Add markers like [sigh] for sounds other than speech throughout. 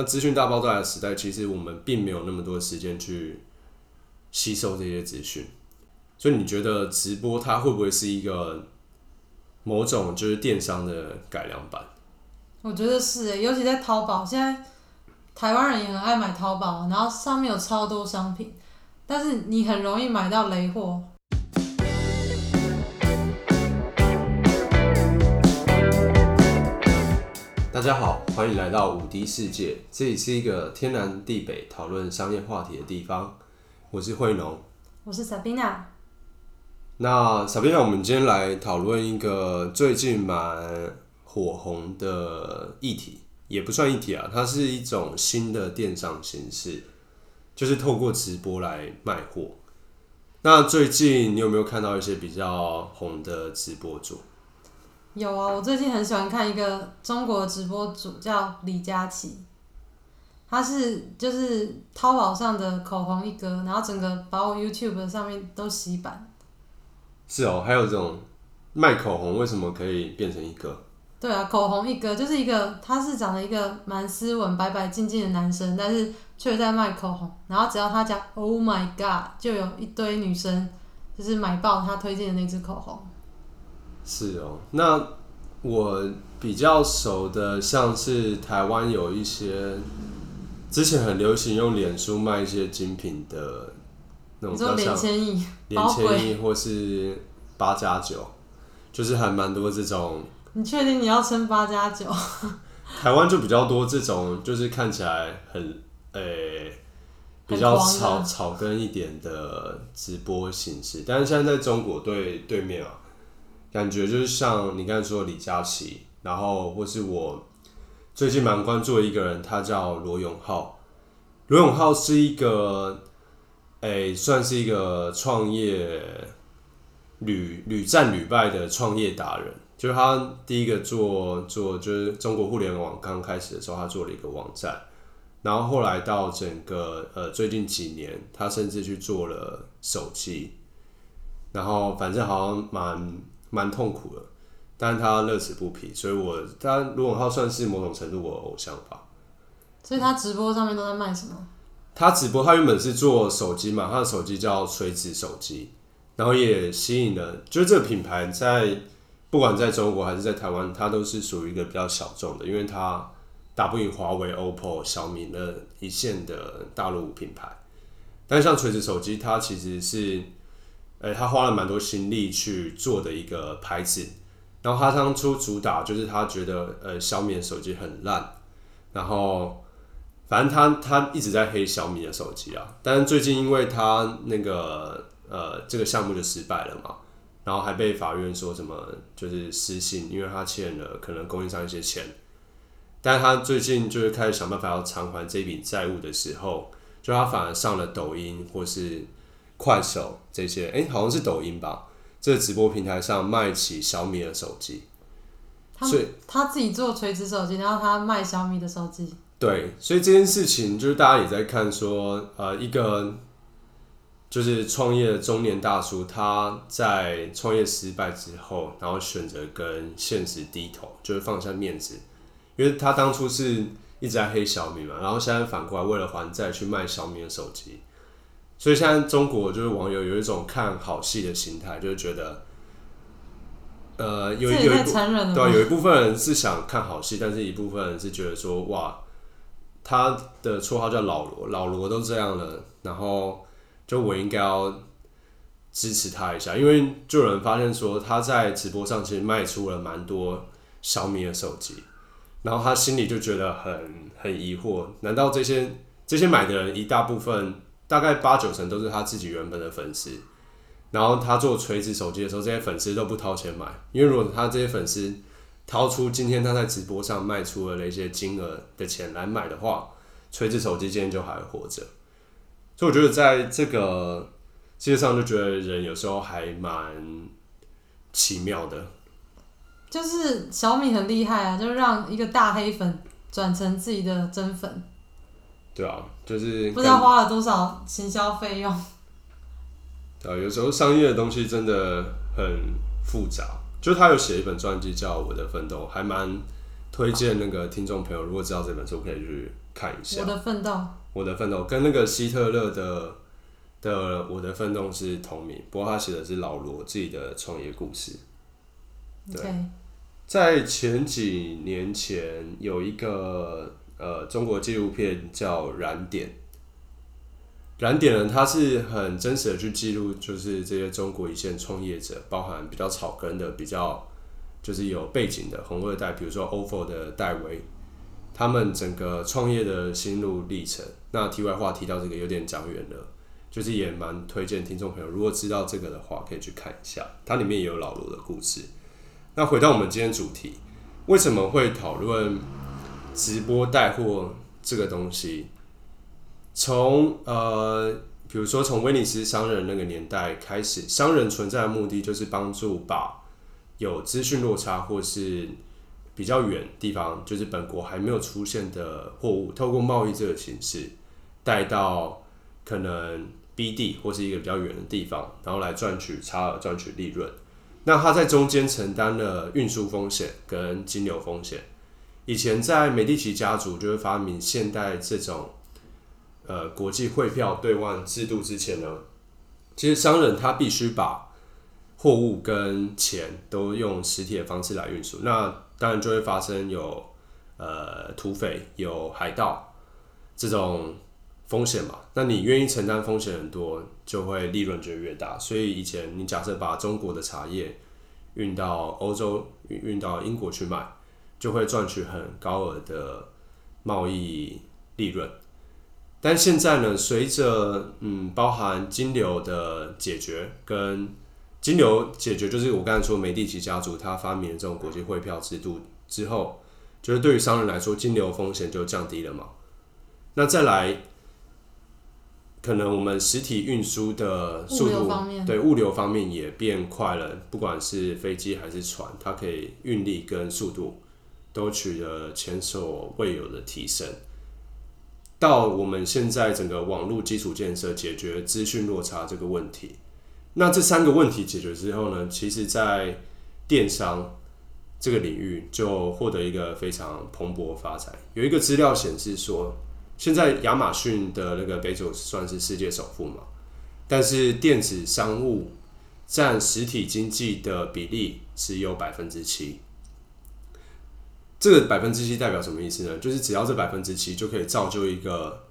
那资讯大爆炸的时代，其实我们并没有那么多时间去吸收这些资讯。所以你觉得直播它会不会是一个某种就是电商的改良版？我觉得是诶，尤其在淘宝，现在台湾人也很爱买淘宝，然后上面有超多商品，但是你很容易买到雷货。大家好，欢迎来到五 D 世界，这里是一个天南地北讨论商业话题的地方。我是慧农，我是 Sabina。那 Sabina，我们今天来讨论一个最近蛮火红的议题，也不算议题啊，它是一种新的电商形式，就是透过直播来卖货。那最近你有没有看到一些比较红的直播主？有啊，我最近很喜欢看一个中国直播主叫李佳琦，他是就是淘宝上的口红一哥，然后整个把我 YouTube 上面都洗版。是哦，还有这种卖口红为什么可以变成一哥？对啊，口红一哥就是一个，他是长得一个蛮斯文、白白净净的男生，但是却在卖口红。然后只要他讲 “Oh my God”，就有一堆女生就是买爆他推荐的那支口红。是哦，那我比较熟的，像是台湾有一些之前很流行用脸书卖一些精品的那种，叫连千亿、连千亿或是八加九，就是还蛮多这种。你确定你要称八加九？台湾就比较多这种，就是看起来很诶比较草草根一点的直播形式，但是现在在中国对对面啊。感觉就是像你刚才说的李佳琦，然后或是我最近蛮关注的一个人，他叫罗永浩。罗永浩是一个，哎，算是一个创业屡屡战屡败的创业达人。就是他第一个做做，就是中国互联网刚开始的时候，他做了一个网站，然后后来到整个呃最近几年，他甚至去做了手机，然后反正好像蛮。蛮痛苦的，但是他乐此不疲，所以我他罗永浩算是某种程度我的偶像吧。所以他直播上面都在卖什么？他直播，他原本是做手机嘛，他的手机叫垂直手机，然后也吸引了，就是这个品牌在不管在中国还是在台湾，它都是属于一个比较小众的，因为它打不赢华为、OPPO、小米那一线的大陆品牌。但像垂直手机，它其实是。呃，他花了蛮多心力去做的一个牌子，然后他当初主打就是他觉得呃小米的手机很烂，然后反正他他一直在黑小米的手机啊，但是最近因为他那个呃这个项目就失败了嘛，然后还被法院说什么就是失信，因为他欠了可能供应商一些钱，但他最近就是开始想办法要偿还这笔债务的时候，就他反而上了抖音或是。快手这些，哎，好像是抖音吧？这个直播平台上卖起小米的手机，所以他自己做垂直手机，然后他卖小米的手机。对，所以这件事情就是大家也在看，说呃，一个就是创业的中年大叔，他在创业失败之后，然后选择跟现实低头，就是放下面子，因为他当初是一直在黑小米嘛，然后现在反过来为了还债去卖小米的手机。所以现在中国就是网友有一种看好戏的心态，就是觉得，呃，有有一部对，有一部分人是想看好戏，但是一部分人是觉得说，哇，他的绰号叫老罗，老罗都这样了，然后就我应该要支持他一下，因为就有人发现说他在直播上其实卖出了蛮多小米的手机，然后他心里就觉得很很疑惑，难道这些这些买的人一大部分？大概八九成都是他自己原本的粉丝，然后他做垂直手机的时候，这些粉丝都不掏钱买，因为如果他这些粉丝掏出今天他在直播上卖出的那些金额的钱来买的话，垂直手机今天就还活着。所以我觉得在这个世界上，就觉得人有时候还蛮奇妙的。就是小米很厉害啊，就是让一个大黑粉转成自己的真粉。对啊，就是不知道花了多少行销费用。对啊，有时候商业的东西真的很复杂。就他有写一本传记叫《我的奋斗》，还蛮推荐那个听众朋友，如果知道这本书，可以去看一下我。的奋斗，我的奋斗跟那个希特勒的的我的奋斗是同名，不过他写的是老罗自己的创业故事。对在前几年前有一个呃中国纪录片叫《燃点》，燃点呢，它是很真实的去记录，就是这些中国一线创业者，包含比较草根的、比较就是有背景的红二代，比如说 OFO 的戴维，他们整个创业的心路历程。那题外话提到这个有点讲远了，就是也蛮推荐听众朋友，如果知道这个的话，可以去看一下，它里面也有老罗的故事。那回到我们今天主题，为什么会讨论直播带货这个东西？从呃，比如说从威尼斯商人那个年代开始，商人存在的目的就是帮助把有资讯落差或是比较远地方，就是本国还没有出现的货物，透过贸易这个形式带到可能 B 地或是一个比较远的地方，然后来赚取差额、赚取利润。那他在中间承担了运输风险跟金流风险。以前在美第奇家族就会发明现代这种呃国际汇票兑换制度之前呢，其实商人他必须把货物跟钱都用实体的方式来运输，那当然就会发生有呃土匪、有海盗这种风险嘛。那你愿意承担风险很多，就会利润就越大。所以以前你假设把中国的茶叶运到欧洲、运运到英国去卖，就会赚取很高额的贸易利润。但现在呢，随着嗯包含金流的解决跟金流解决，就是我刚才说美第奇家族他发明了这种国际汇票制度之后，就是对于商人来说，金流风险就降低了嘛。那再来，可能我们实体运输的速度对物流方面也变快了，不管是飞机还是船，它可以运力跟速度都取得前所未有的提升。到我们现在整个网络基础建设解决资讯落差这个问题，那这三个问题解决之后呢，其实在电商这个领域就获得一个非常蓬勃发展。有一个资料显示说，现在亚马逊的那个贝佐斯算是世界首富嘛，但是电子商务占实体经济的比例只有百分之七。这个百分之七代表什么意思呢？就是只要这百分之七就可以造就一个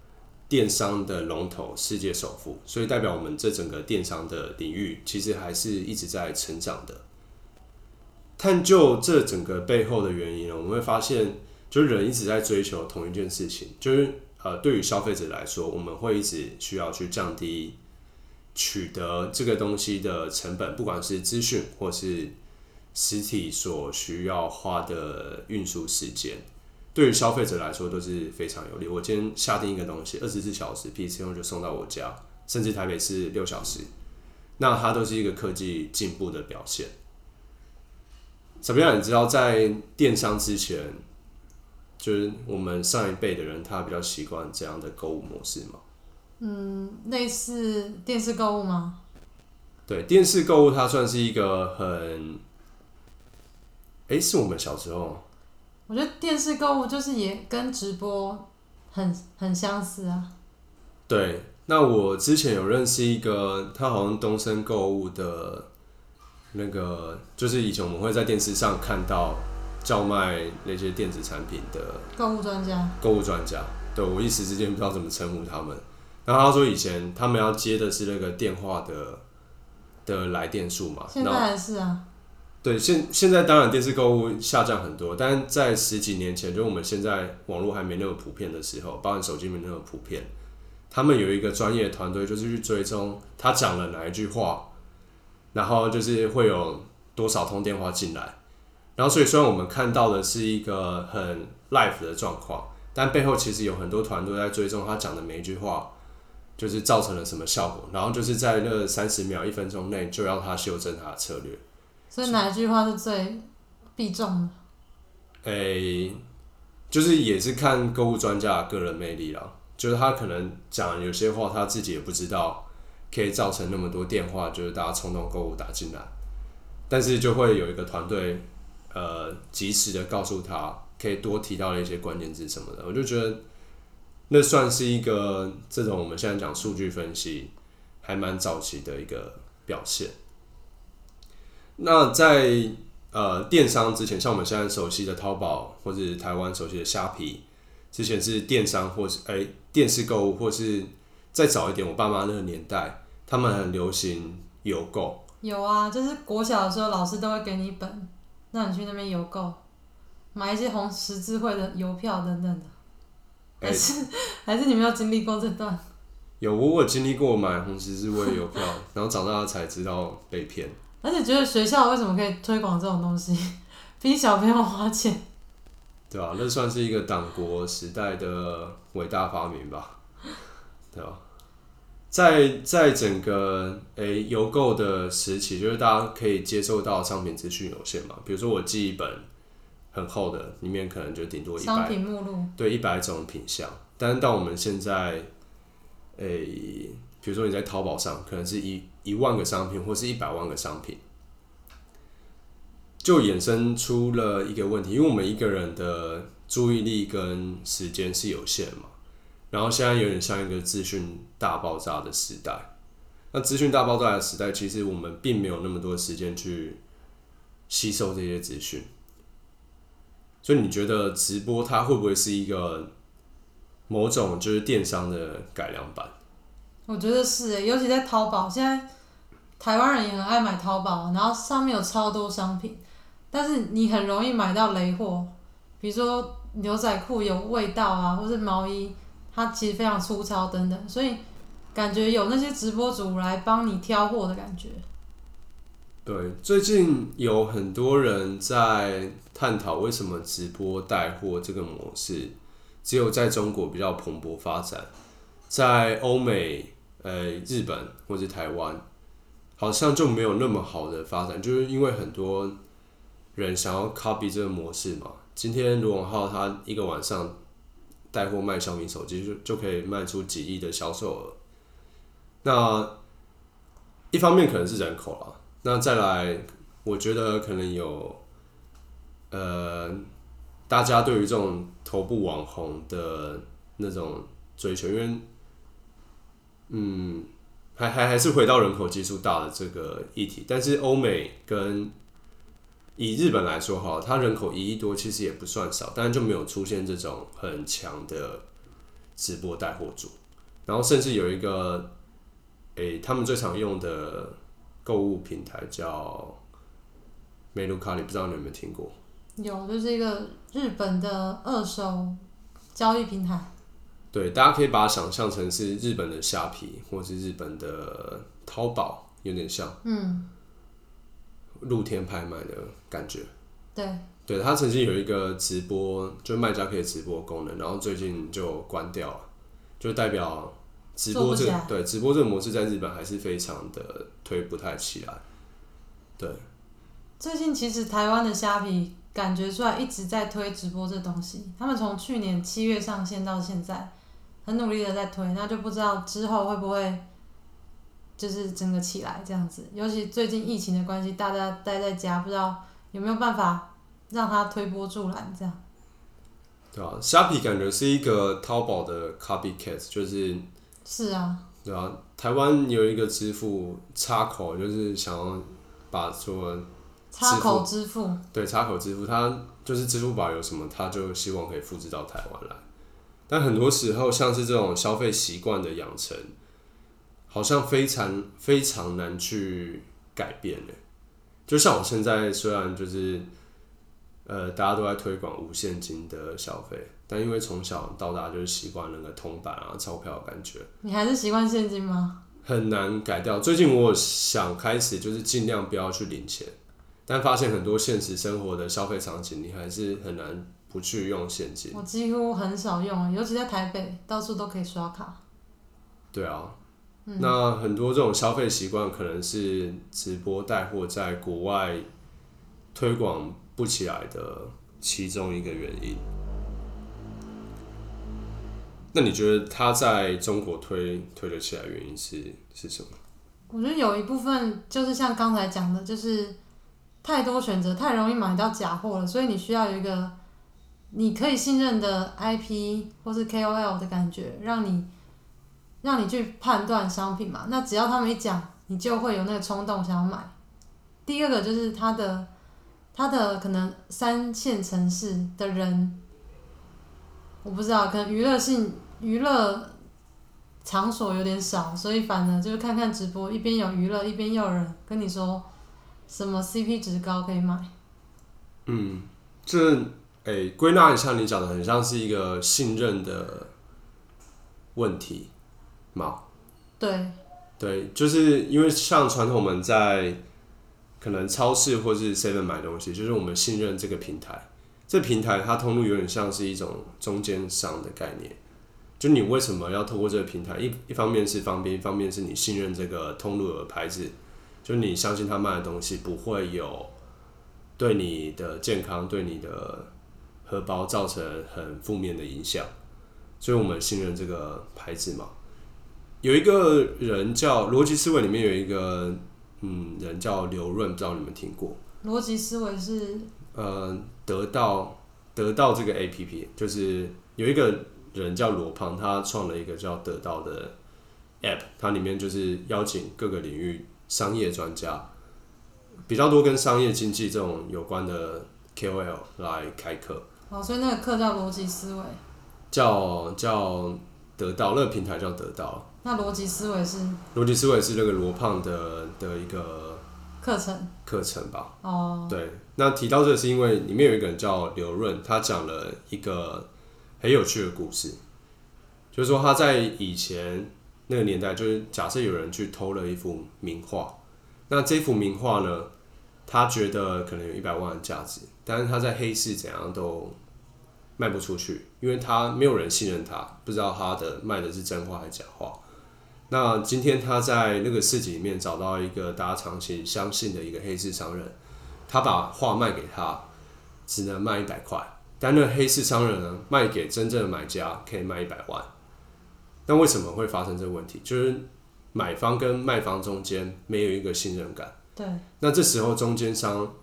电商的龙头、世界首富，所以代表我们这整个电商的领域其实还是一直在成长的。探究这整个背后的原因呢，我们会发现，就是人一直在追求同一件事情，就是呃，对于消费者来说，我们会一直需要去降低取得这个东西的成本，不管是资讯或是实体所需要花的运输时间，对于消费者来说都是非常有利。我今天下定一个东西，二十四小时 PC 用就送到我家，甚至台北是六小时，那它都是一个科技进步的表现。怎么样？你知道在电商之前，就是我们上一辈的人，他比较习惯这样的购物模式吗？嗯，类似电视购物吗？对，电视购物它算是一个很，诶，是我们小时候我觉得电视购物就是也跟直播很很相似啊。对。那我之前有认识一个，他好像东森购物的，那个就是以前我们会在电视上看到叫卖那些电子产品的购物专家，购物专家，对我一时之间不知道怎么称呼他们。然后他说以前他们要接的是那个电话的的来电数嘛，现在还是啊。对现现在当然电视购物下降很多，但在十几年前，就我们现在网络还没那么普遍的时候，包含手机没那么普遍，他们有一个专业团队，就是去追踪他讲了哪一句话，然后就是会有多少通电话进来，然后所以虽然我们看到的是一个很 live 的状况，但背后其实有很多团队在追踪他讲的每一句话，就是造成了什么效果，然后就是在那三十秒、一分钟内就要他修正他的策略。所以哪一句话是最必中的？诶、就是也是看购物专家的个人魅力啦。就是他可能讲有些话，他自己也不知道，可以造成那么多电话，就是大家冲动购物打进来。但是就会有一个团队，呃，及时的告诉他可以多提到一些关键字什么的，我就觉得那算是一个这种我们现在讲数据分析还蛮早期的一个表现。那在呃电商之前，像我们现在熟悉的淘宝或者台湾熟悉的虾皮，之前是电商或是哎、电视购物，或是再早一点，我爸妈那个年代，他们很流行邮购。有啊，就是国小的时候，老师都会给你一本，让你去那边邮购，买一些红十字会的邮票等等的。哎还是、还是你没有经历过这段？有我我有经历过买红十字会邮票，然后长大才知道被骗。而且觉得学校为什么可以推广这种东西，[laughs] 逼小朋友花钱？对啊，那算是一个党国时代的伟大发明吧，对吧、在在整个诶邮购的时期，就是大家可以接受到商品资讯有限嘛，比如说我寄一本很厚的，里面可能就顶多一商百品目录，对一百种品相，但是到我们现在，诶、比如说你在淘宝上，可能是一一万个商品，或是一百万个商品，就衍生出了一个问题，因为我们一个人的注意力跟时间是有限嘛，然后现在有点像一个资讯大爆炸的时代。那资讯大爆炸的时代，其实我们并没有那么多时间去吸收这些资讯。所以你觉得直播它会不会是一个某种就是电商的改良版？我觉得是欸诶，尤其在淘宝，现在台湾人也很爱买淘宝，然后上面有超多商品，但是你很容易买到雷货，比如说牛仔裤有味道啊，或是毛衣，它其实非常粗糙等等，所以感觉有那些直播主来帮你挑货的感觉。对，最近有很多人在探讨为什么直播带货这个模式只有在中国比较蓬勃发展，在欧美、呃日本或者台湾，好像就没有那么好的发展，就是因为很多人想要 copy 这个模式嘛。今天罗永浩他一个晚上带货卖小米手机就就可以卖出几亿的销售额，那一方面可能是人口啦。那再来，我觉得可能有，呃，大家对于这种头部网红的那种追求，因为，嗯，还还还是回到人口基数大的这个议题。但是欧美跟以日本来说哈，它人口一亿多，其实也不算少，但是就没有出现这种很强的直播带货主，然后甚至有一个，诶、他们最常用的。购物平台叫美卢卡里，不知道你有没有听过？有，就是一个日本的二手交易平台。对，大家可以把它想象成是日本的虾皮，或是日本的淘宝，有点像，嗯，露天拍卖的感觉。对，对，它曾经有一个直播，就卖家可以直播功能，然后最近就关掉了，就代表直播这个对直播这个模式在日本还是非常的推不太起来。对，最近其实台湾的虾皮感觉出来一直在推直播这东西，他们从去年七月上线到现在，很努力的在推，那就不知道之后会不会就是整个起来这样子。尤其最近疫情的关系，大家待在家，不知道有没有办法让它推波助澜这样。对啊，虾皮感觉是一个淘宝的 copycat，就是是啊，对啊，台湾有一个支付插口，就是想要把说插口支付，对插口支付，它就是支付宝有什么，它就希望可以复制到台湾来。但很多时候，像是这种消费习惯的养成，好像非常非常难去改变的。就像我现在虽然就是呃大家都在推广无现金的消费，但因为从小到大就是习惯那个铜板啊钞票的感觉。你还是习惯现金吗？很难改掉。最近我想开始就是尽量不要去领钱，但发现很多现实生活的消费场景，你还是很难不去用现金。我几乎很少用，尤其在台北，到处都可以刷卡。对啊，那很多这种消费习惯可能是直播带货在国外推广不起来的其中一个原因。那你觉得他在中国推推得起来，原因是是什么？我觉得有一部分就是像刚才讲的，就是太多选择，太容易买到假货了，所以你需要有一个你可以信任的 IP 或是 KOL 的感觉，让你让你去判断商品嘛。那只要他们一讲，你就会有那个冲动想要买。第二个就是他的他的可能三线城市的人，我不知道，可能娱乐性娱乐场所有点少，所以反而就是看看直播，一边有娱乐，一边又有人跟你说什么 CP 值高可以买。嗯，这诶归纳一下，你讲的很像是一个信任的问题嘛？对，对，就是因为像传统我们在可能超市或是 Seven 买东西，就是我们信任这个平台，这平台它通路有点像是一种中间商的概念。就你为什么要透过这个平台？一一方面是方便，一方面是你信任这个通路的牌子，就你相信他卖的东西不会有对你的健康、对你的荷包造成很负面的影响，所以我们信任这个牌子嘛。有一个人叫逻辑思维里面有一个嗯人叫刘润，不知道你们听过？逻辑思维是呃，得到得到这个 A P P，就是有一个人叫罗胖，他创了一个叫得到的 App，它里面就是邀请各个领域商业专家，比较多跟商业经济这种有关的 K O L 来开课，哦，所以那个课叫逻辑思维。叫叫得到，那个平台叫得到。那逻辑思维是逻辑思维是那个罗胖的的一个课程课程吧？哦，对，那提到这个是因为里面有一个人叫刘润，他讲了一个很有趣的故事，就是说他在以前那个年代，就是假设有人去偷了一幅名画，那这幅名画呢，他觉得可能有一百万的价值，但是他在黑市怎样都卖不出去，因为他没有人信任他，不知道他的卖的是真话还是假话。那今天他在那个市集里面找到一个大家长期相信的一个黑市商人，他把画卖给他，只能卖一百块，但那个黑市商人呢，卖给真正的买家可以卖一百万。那为什么会发生这个问题？就是买方跟卖方中间没有一个信任感。对，那这时候中间商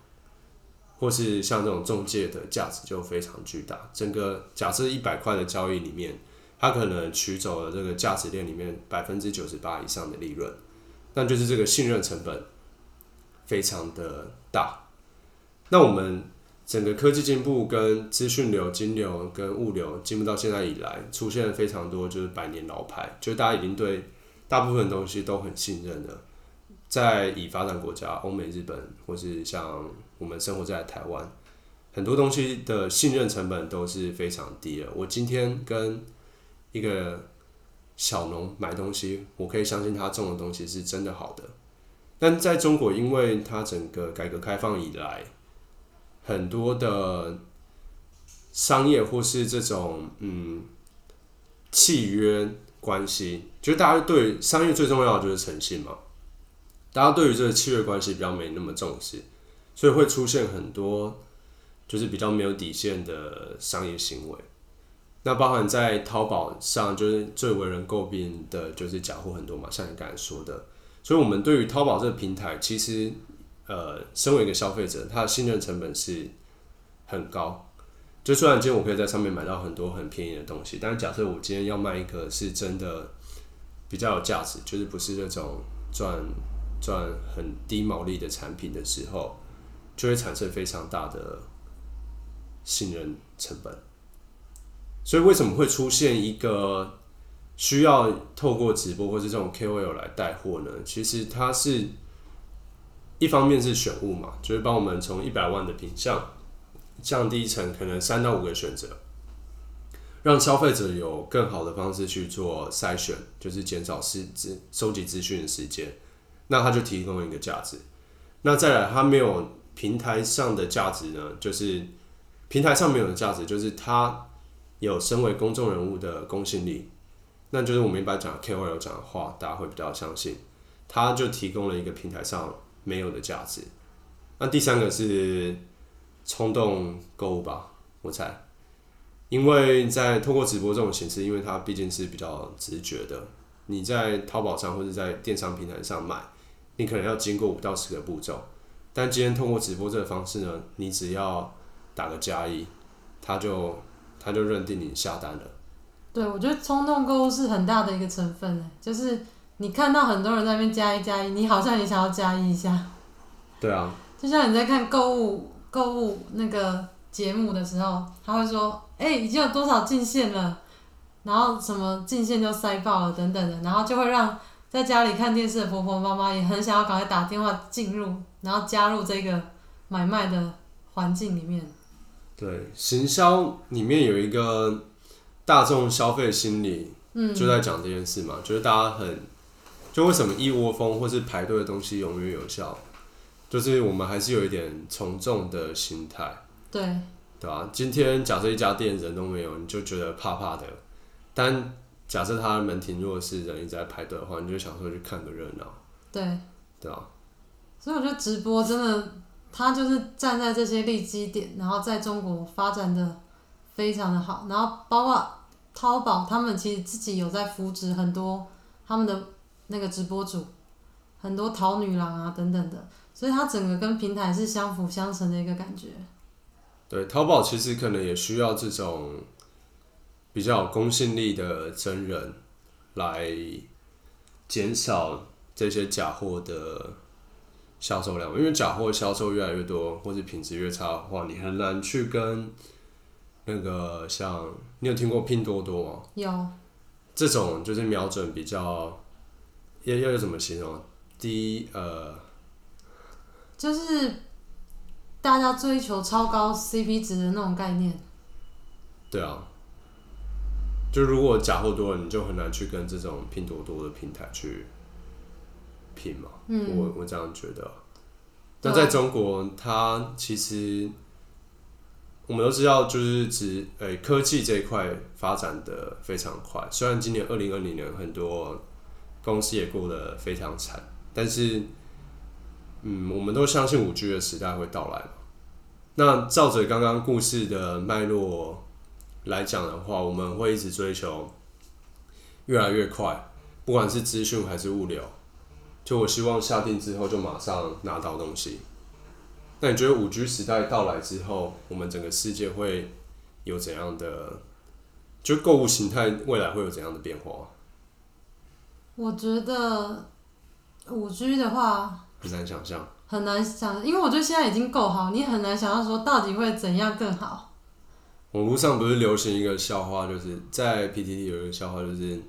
或是像这种中介的价值就非常巨大。整个假设一百块的交易里面，他可能取走了这个价值链里面百分之九十八以上的利润，那就是这个信任成本非常的大。那我们整个科技进步跟资讯流、金流跟物流进步到现在以来，出现了非常多就是百年老牌，就大家已经对大部分东西都很信任了。在已发展国家，欧美、日本，或是像我们生活在台湾，很多东西的信任成本都是非常低的。我今天跟一个小农买东西，我可以相信他种的东西是真的好的。但在中国，因为它整个改革开放以来，很多的商业或是这种嗯契约关系，就是大家对商业最重要的就是诚信嘛。大家对于这个契约关系比较没那么重视，所以会出现很多就是比较没有底线的商业行为。那包含在淘宝上，就是最为人诟病的就是假货很多嘛，像你刚才说的。所以，我们对于淘宝这个平台，其实呃，身为一个消费者，他的信任成本是很高。就虽然今天我可以在上面买到很多很便宜的东西，但是假设我今天要卖一个是真的比较有价值，就是不是那种赚赚很低毛利的产品的时候，就会产生非常大的信任成本。所以为什么会出现一个需要透过直播或是这种 KOL 来带货呢？其实它是一方面是选物嘛，就是帮我们从一百万的品相降低成可能三到五个选择，让消费者有更好的方式去做筛选，就是减少资资收集资讯的时间。那它就提供了一个价值。那再来，它没有平台上的价值呢？就是平台上没有的价值，就是它有身为公众人物的公信力。那就是我们一般讲 KOL 讲的话，大家会比较相信。它就提供了一个平台上没有的价值。那第三个是冲动购物吧，我猜，因为在透过直播这种形式，因为它毕竟是比较直觉的，你在淘宝上或者在电商平台上买。你可能要经过五到十个步骤，但今天通过直播这个方式呢，你只要打个加一，他就他就认定你下单了。对，我觉得冲动购物是很大的一个成分诶，就是你看到很多人在那边加一加一，你好像也想要加一一下。对啊，就像你在看购物购物那个节目的时候，他会说：“哎、已经有多少进线了，然后什么进线就塞爆了等等的，然后就会让在家里看电视的婆婆妈妈也很想要赶快打电话进入，然后加入这个买卖的环境里面。对，行销里面有一个大众消费心理，嗯，就在讲这件事嘛，就是大家很，就为什么一窝蜂或是排队的东西永远有效，就是我们还是有一点从众的心态，对，对吧、今天假设一家店人都没有，你就觉得怕怕的，但假设他的门庭若市，人一直在排队的话，你就想说去看个热闹，对，对啊、所以我觉得直播真的，他就是站在这些利基点，然后在中国发展的非常的好，然后包括淘宝，他们其实自己有在扶植很多他们的那个直播主，很多淘女郎啊等等的，所以它整个跟平台是相辅相成的一个感觉。对，淘宝其实可能也需要这种比较有公信力的真人来减少这些假货的销售量，因为假货销售越来越多，或者品质越差的话，你很难去跟那个像你有听过拼多多吗？有，这种就是瞄准比较要要要怎么形容？低呃就是大家追求超高 CP 值的那种概念。对啊，就如果假货多了，你就很难去跟这种拼多多的平台去拼嘛。嗯，我我这样觉得。但在中国，它其实我们都知道，就是指诶、科技这一块发展的非常快。虽然今年二零二零年很多公司也过得非常惨，但是嗯，我们都相信五 G 的时代会到来嘛。那照着刚刚故事的脉络来讲的话，我们会一直追求越来越快，不管是资讯还是物流。就我希望下定之后就马上拿到东西。那你觉得五 G 时代到来之后，我们整个世界会有怎样的？就购物形态未来会有怎样的变化？我觉得五 G 的话很难想象。很难想，因为我觉得现在已经够好，你很难想象说到底会怎样更好。网络上不是流行一个笑话，就是在 PTT 有一个笑话，就是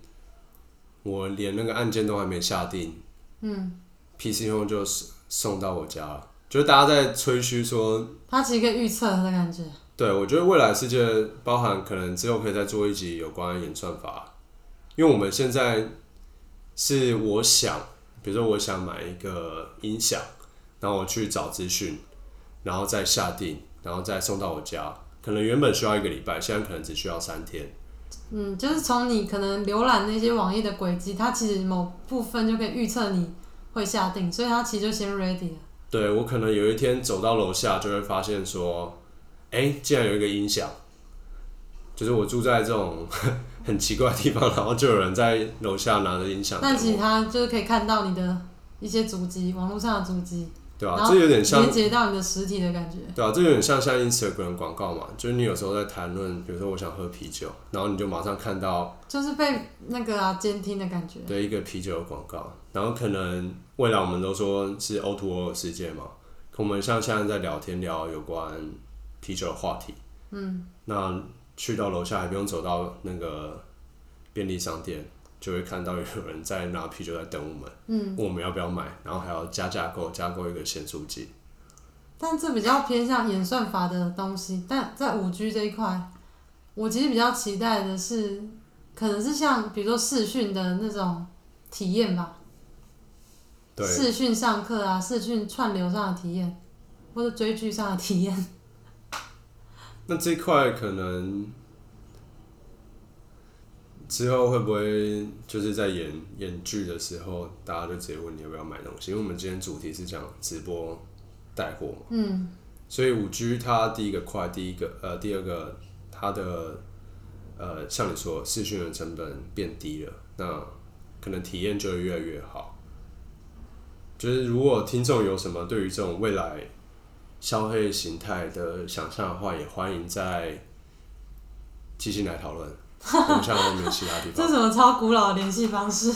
我连那个按键都还没下定，嗯，PC 用就送送到我家了。就是大家在吹嘘说，它其实可以预测的感觉。对我觉得未来世界包含可能之后可以再做一集有关演算法，因为我们现在是我想，比如说我想买一个音响，然后我去找资讯，然后再下定，然后再送到我家，可能原本需要一个礼拜，现在可能只需要三天。嗯，就是从你可能浏览那些网页的轨迹，它其实某部分就可以预测你会下定，所以它其实就先 ready 了。对我可能有一天走到楼下，就会发现说，哎、竟然有一个音响，就是我住在这种 [laughs] 很奇怪的地方，然后就有人在楼下拿着音响等但其实我，它就是可以看到你的一些足迹，网络上的足迹，对吧、然后这有点像连，接到你的实体的感觉。对啊，这有点像像 Instagram 广告嘛，就是你有时候在谈论，比如说我想喝啤酒，然后你就马上看到就是被那个啊监听的感觉。对一个啤酒的广告，然后可能未来我们都说是 O to O 的世界嘛，可我们像现在在聊天聊有关啤酒的话题，嗯，那去到楼下还不用走到那个便利商店，就会看到有人在拿啤酒在等我们，嗯，问我们要不要买，然后还要加价购，加购一个咸酥鸡。但这比较偏向演算法的东西，但在五 G 这一块，我其实比较期待的是，可能是像比如说视讯的那种体验吧，对，视讯上课啊，视讯串流上的体验，或者追剧上的体验。那这一块可能之后会不会就是在演演剧的时候，大家就直接问你要不要买东西？因为我们今天主题是讲直播带货嘛，嗯，所以五 G 它第一个快，第一个呃第二个它的呃像你说视讯的成本变低了，那可能体验就会越来越好。就是如果听众有什么对于这种未来消费形态的想象的话，也欢迎在继续来讨论。[laughs] 我们现在都没有其他地这方这什么超古老的联系方式？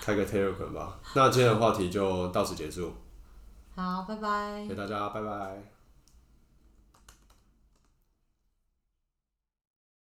开个 Telegram 吧。那今天的话题就到此结束，好，拜拜谢谢。大家，拜拜。